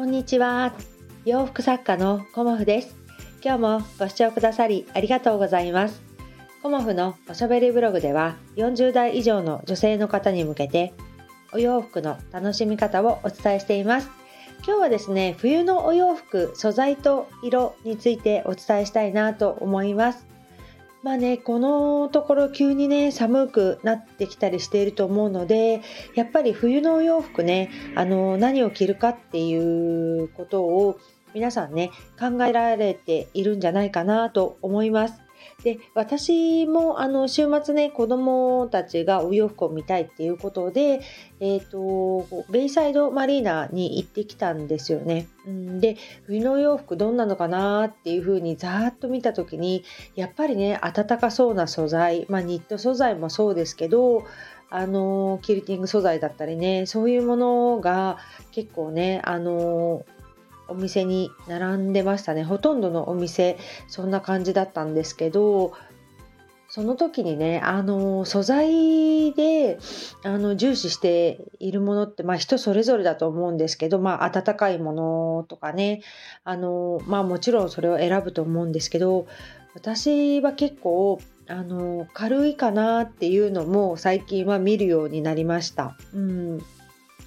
こんにちは。洋服作家のコモフです。今日もご視聴くださりありがとうございます。コモフのおしゃべりブログでは40代以上の女性の方に向けてお洋服の楽しみ方をお伝えしています。今日はですね、冬のお洋服、素材と色についてお伝えしたいなと思います。まあね、このところ急にね、寒くなってきたりしていると思うので、やっぱり冬のお洋服ね、あの、何を着るかっていうことを皆さんね、考えられているんじゃないかなと思います。で私もあの週末ね子供たちがお洋服を見たいっていうことで、えーと、ベイサイドマリーナに行ってきたんですよね。で冬のお洋服どんなのかなっていうふうにざーっと見た時にやっぱりね暖かそうな素材、まあ、ニット素材もそうですけどあのキルティング素材だったりねそういうものが結構ねあのお店に並んでましたねほとんどのお店そんな感じだったんですけどその時にねあの素材であの重視しているものって、まあ、人それぞれだと思うんですけど、まあ、温かいものとかねあの、まあ、もちろんそれを選ぶと思うんですけど私は結構あの軽いかなっていうのも最近は見るようになりました。うん、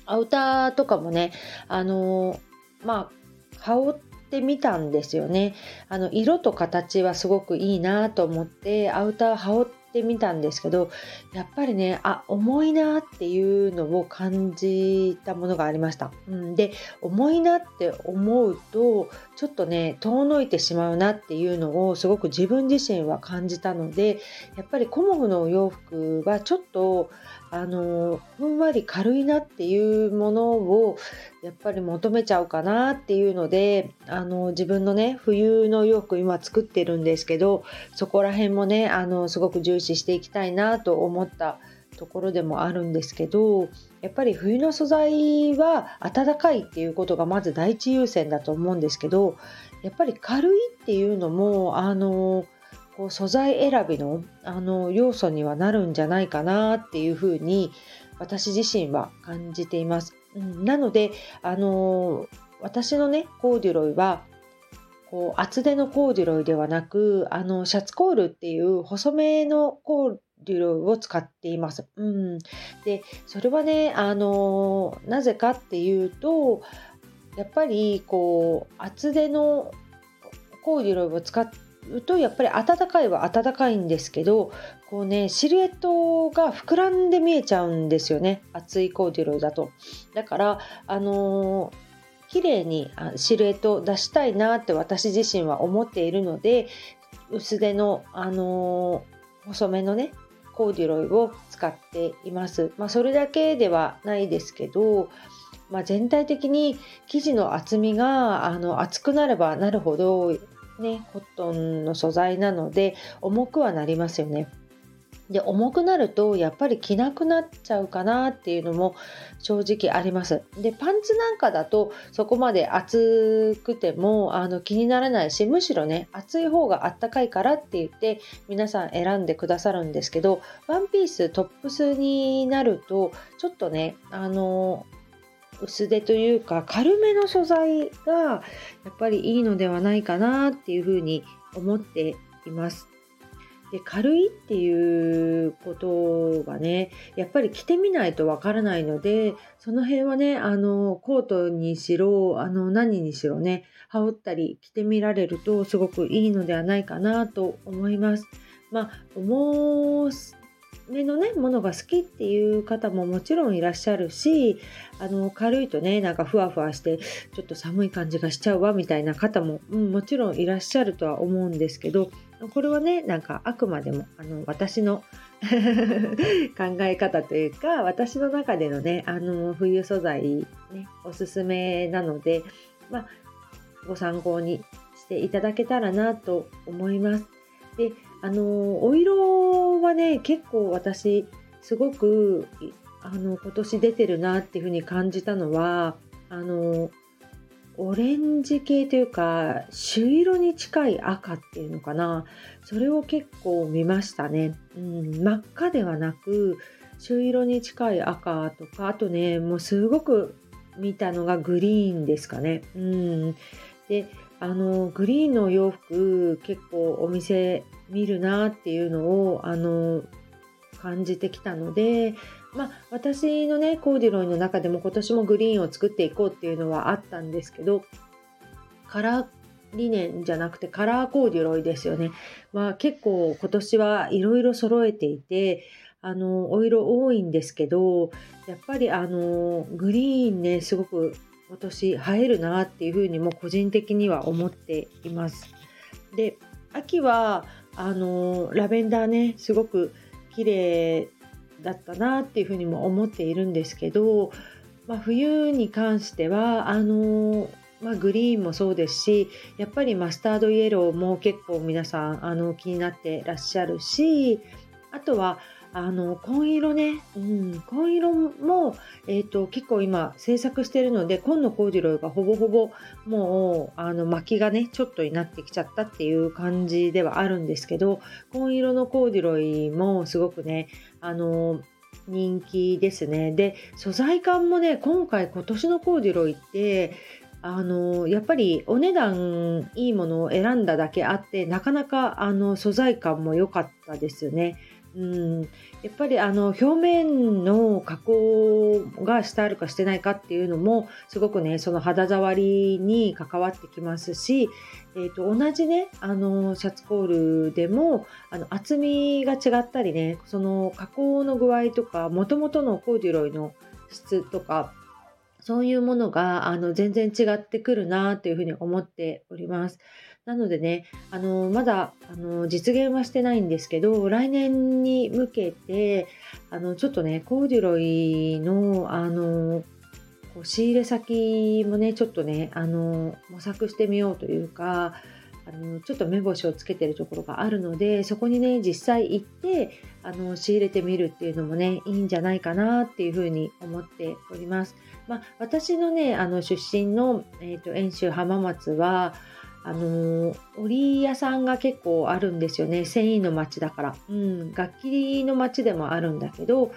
アウターとかもねあのまあ羽織ってみたんですよね。あの色と形はすごくいいなと思ってアウター羽織ってみたんですけどやっぱりねあ重いなっていうのを感じたものがありました。うん、で重いなって思うとちょっとね遠のいてしまうなっていうのをすごく自分自身は感じたのでやっぱりコモフのお洋服はちょっとあのふんわり軽いなっていうものをやっぱり求めちゃうかなっていうのであの自分のね冬の洋服今作ってるんですけどそこら辺もねあのすごく重視していきたいなと思ったところでもあるんですけどやっぱり冬の素材は暖かいっていうことがまず第一優先だと思うんですけどやっぱり軽いっていうのもあのこう素材選びのあの要素にはなるんじゃないかなっていうふうに私自身は感じています。うん、なのであの私のねコーデュロイはこう厚手のコーデュロイではなくあのシャツコールっていう細めのコーデュロイを使っています。うん、でそれはねあのなぜかっていうとやっぱりこう厚手のコーデュロイを使ってとやっぱり暖かいは暖かいんですけどこうねシルエットが膨らんで見えちゃうんですよね厚いコーデュロイだとだからあのー綺麗にシルエットを出したいなって私自身は思っているので薄手の、あのー、細めのねコーデュロイを使っています。まあ、それだけではないですけど、まあ、全体的に生地の厚みがあの厚くなればなるほどね、コットンの素材なので重くはなりますよね。で重くなるとやっぱり着なくなっちゃうかなっていうのも正直あります。でパンツなんかだとそこまで厚くてもあの気にならないしむしろね厚い方があったかいからって言って皆さん選んでくださるんですけどワンピーストップスになるとちょっとねあの薄手というか軽めの素材がやっぱりいいのではないかなっていうふうに思っています。で軽いっていうことがねやっぱり着てみないとわからないのでその辺はねあのコートにしろあの何にしろね羽織ったり着てみられるとすごくいいのではないかなと思います。まあ、重めのねものが好きっていう方ももちろんいらっしゃるしあの軽いとねなんかふわふわしてちょっと寒い感じがしちゃうわみたいな方も、うん、もちろんいらっしゃるとは思うんですけどこれはねなんかあくまでもあの私の 考え方というか私の中でのねあの冬素材、ね、おすすめなので、まあ、ご参考にしていただけたらなと思います。であのお色はね結構私すごくあの今年出てるなっていうふうに感じたのはあのオレンジ系というか朱色に近い赤っていうのかな。それを結構見ましたね、うん、真っ赤ではなく朱色に近い赤とかあとねもうすごく見たのがグリーンですかね。うん、であのグリーンの洋服結構お店見るなっていうのをあの感じてきたので、まあ、私のねコーデュロイの中でも今年もグリーンを作っていこうっていうのはあったんですけどカラー理念じゃなくてカラーコーデュロイですよね。まあ、結構今年はいろいろ揃えていてあのお色多いんですけどやっぱりあのグリーンねすごく今年映えるなっていうふうにも個人的には思っています。で秋はあのラベンダーねすごく綺麗だったなっていうふうにも思っているんですけど、まあ、冬に関してはあのまあ、グリーンもそうですしやっぱりマスタードイエローも結構皆さんあの気になってらっしゃるしあとはあの紺色ね、うん、紺色も、えーと、結構今制作してるので紺のコーデュロイがほぼほぼもうあの巻きがねちょっとになってきちゃったっていう感じではあるんですけど紺色のコーデュロイもすごくねあの人気ですね。で素材感もね今回今年のコーデュロイってあのやっぱりお値段いいものを選んだだけあってなかなかあの素材感も良かったですね。うん、やっぱりあの表面の加工がしてあるかしてないかっていうのもすごくねその肌触りに関わってきますし、えーと、同じねあのシャツコールでもあの厚みが違ったりねその加工の具合とかもともとのコーデュロイの質とかそういうものがあの全然違ってくるなというふうに思っております。なのでね、あのまだあの実現はしてないんですけど、来年に向けて、あのちょっとね、コーデュロイのあのこう仕入れ先もね、ちょっとね、あの模索してみようというか、あのちょっと目星をつけてるところがあるのでそこにね実際行ってあの仕入れてみるっていうのもねいいんじゃないかなっていうふうに思っております。まあ、私のねあの出身の、えーと、遠州浜松はあの織屋さんが結構あるんですよね。繊維の町だから、うん、楽器の町でもあるんだけど、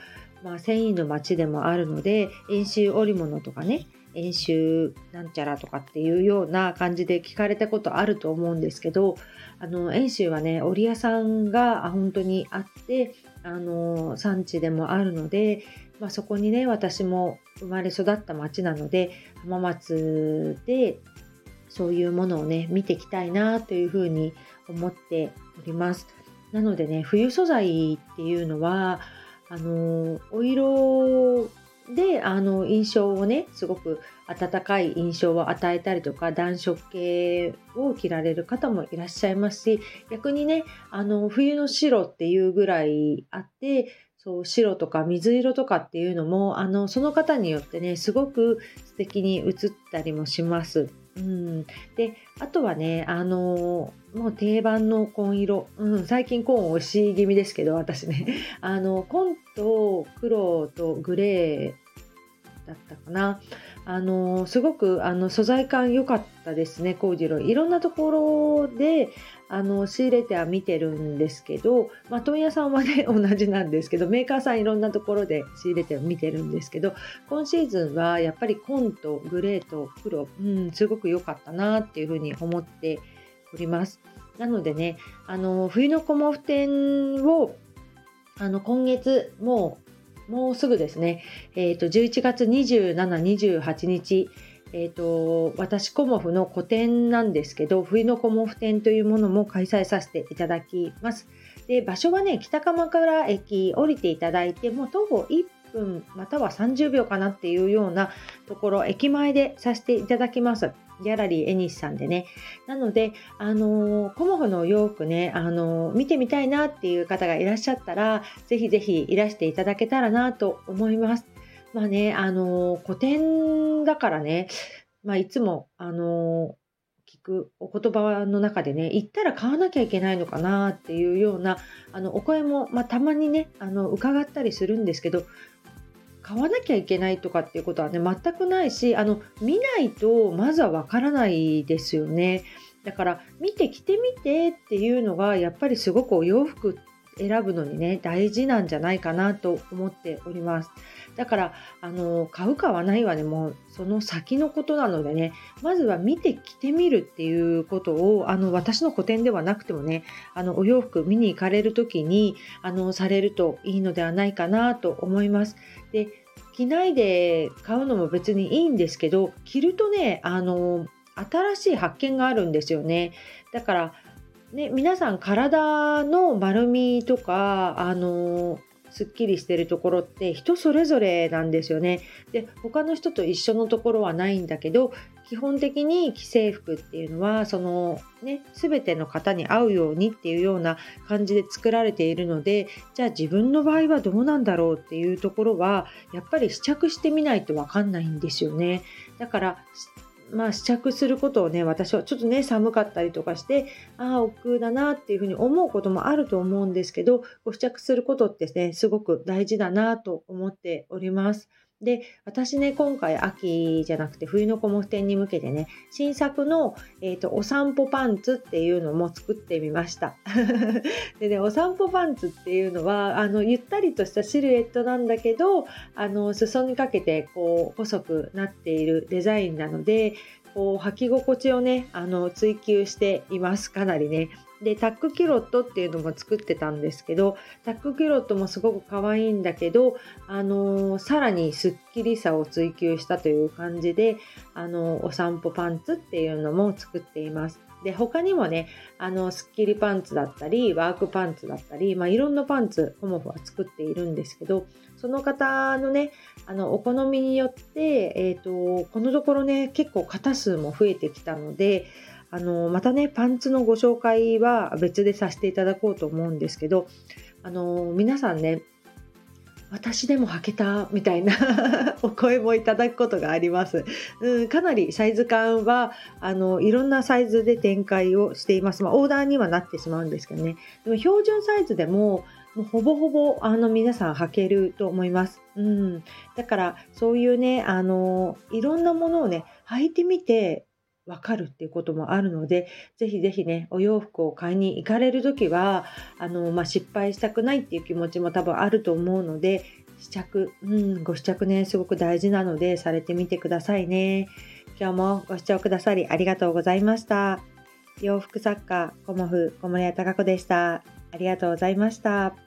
まあ、繊維の町でもあるので遠州織物とかね演習なんちゃらとかっていうような感じで聞かれたことあると思うんですけどあの演習はね織屋さんが本当にあってあの産地でもあるので、まあ、そこにね私も生まれ育った町なので浜松でそういうものをね見ていきたいなというふうに思っております。なのでね冬素材っていうのはあのお色であの印象をねすごく温かい印象を与えたりとか暖色系を着られる方もいらっしゃいますし逆にねあの冬の白っていうぐらいあってそう白とか水色とかっていうのもあのその方によってねすごく素敵に映ったりもします。うん、であとはねあのもう定番の紺色、うん、最近紺押し気味ですけど私ね。あの紺と黒とグレーだったかなあのすごくあの素材感良かったですねコージロイいろんなところであの仕入れては見てるんですけど、まあ、問屋さんはね 同じなんですけどメーカーさんいろんなところで仕入れては見てるんですけど今シーズンはやっぱり紺とグレーと黒、うん、すごく良かったなっていうふうに思っております。なのでねあの冬のコモフ展をあの今月もうもうすぐですね、えーと、11月27、28日、えーと、私コモフの個展なんですけど冬のコモフ展というものも開催させていただきます。で場所はね北鎌倉駅降りていただいてもう徒歩1分または30秒かなっていうようなところ駅前でさせていただきます。ギャラリーエニスさんでね。なので、あのー、コモフの洋服ね、あのー、見てみたいなっていう方がいらっしゃったら、ぜひぜひいらしていただけたらなと思います。まあね、あの古典だからね、まあ、いつも、あの聞くお言葉の中でね、行ったら買わなきゃいけないのかなっていうような、あの、お声も、まあ、たまにね、あの、伺ったりするんですけど、買わなきゃいけないとかっていうことはね、全くないし、あの、見ないとまずはわからないですよね。だから、見て着てみてっていうのが、やっぱりすごくお洋服選ぶのにね大事なんじゃないかなと思っております。だからあの買う買わないはね。もうその先のことなのでね。まずは見て着てみるっていうことをあの私の個展ではなくてもねあのお洋服見に行かれる時にあのされるといいのではないかなと思います。で着ないで買うのも別にいいんですけど着るとねあの新しい発見があるんですよね。だからね、皆さん体の丸みとかあのすっきりしてるところって人それぞれなんですよね。で他の人と一緒のところはないんだけど基本的に既製服っていうのはそのね全ての方に合うようにっていうような感じで作られているのでじゃあ自分の場合はどうなんだろうっていうところはやっぱり試着してみないと分かんないんですよね。だからまあ、試着することをね私はちょっとね寒かったりとかしてああ億劫だなっていうふうに思うこともあると思うんですけど試着することってねすごく大事だなと思っております。で私ね今回秋じゃなくて冬のコモフ展に向けてね新作の、えーと、お散歩パンツっていうのも作ってみました。でねお散歩パンツっていうのはあのゆったりとしたシルエットなんだけどあの裾にかけてこう細くなっているデザインなのでこう履き心地をねあの追求しています。かなりねでタックキュロットっていうのも作ってたんですけどタックキュロットもすごく可愛いんだけど、あのー、さらにすっきりさを追求したという感じで、あのー、お散歩パンツっていうのも作っています。で他にもねあのスッキリパンツだったりワークパンツだったり、まあ、いろんなパンツコモフは作っているんですけどその方のねあのお好みによって、えーとこのところね結構型数も増えてきたのであのまたねパンツのご紹介は別でさせていただこうと思うんですけどあの皆さんね私でも履けたみたいな お声もいただくことがあります。うん、かなりサイズ感はあのいろんなサイズで展開をしています。まあ、オーダーにはなってしまうんですけどね。でも標準サイズでももうほぼほぼあの皆さん履けると思います。うん、だからそういうねあのいろんなものをね履いてみてわかるっていうこともあるので、ぜひぜひね、お洋服を買いに行かれる時は、あの、まあ、失敗したくないっていう気持ちも多分あると思うので、試着、うん、ご試着ね、すごく大事なので、されてみてくださいね。今日もご視聴くださりありがとうございました。洋服作家、コモフ、小森屋隆子でした。ありがとうございました。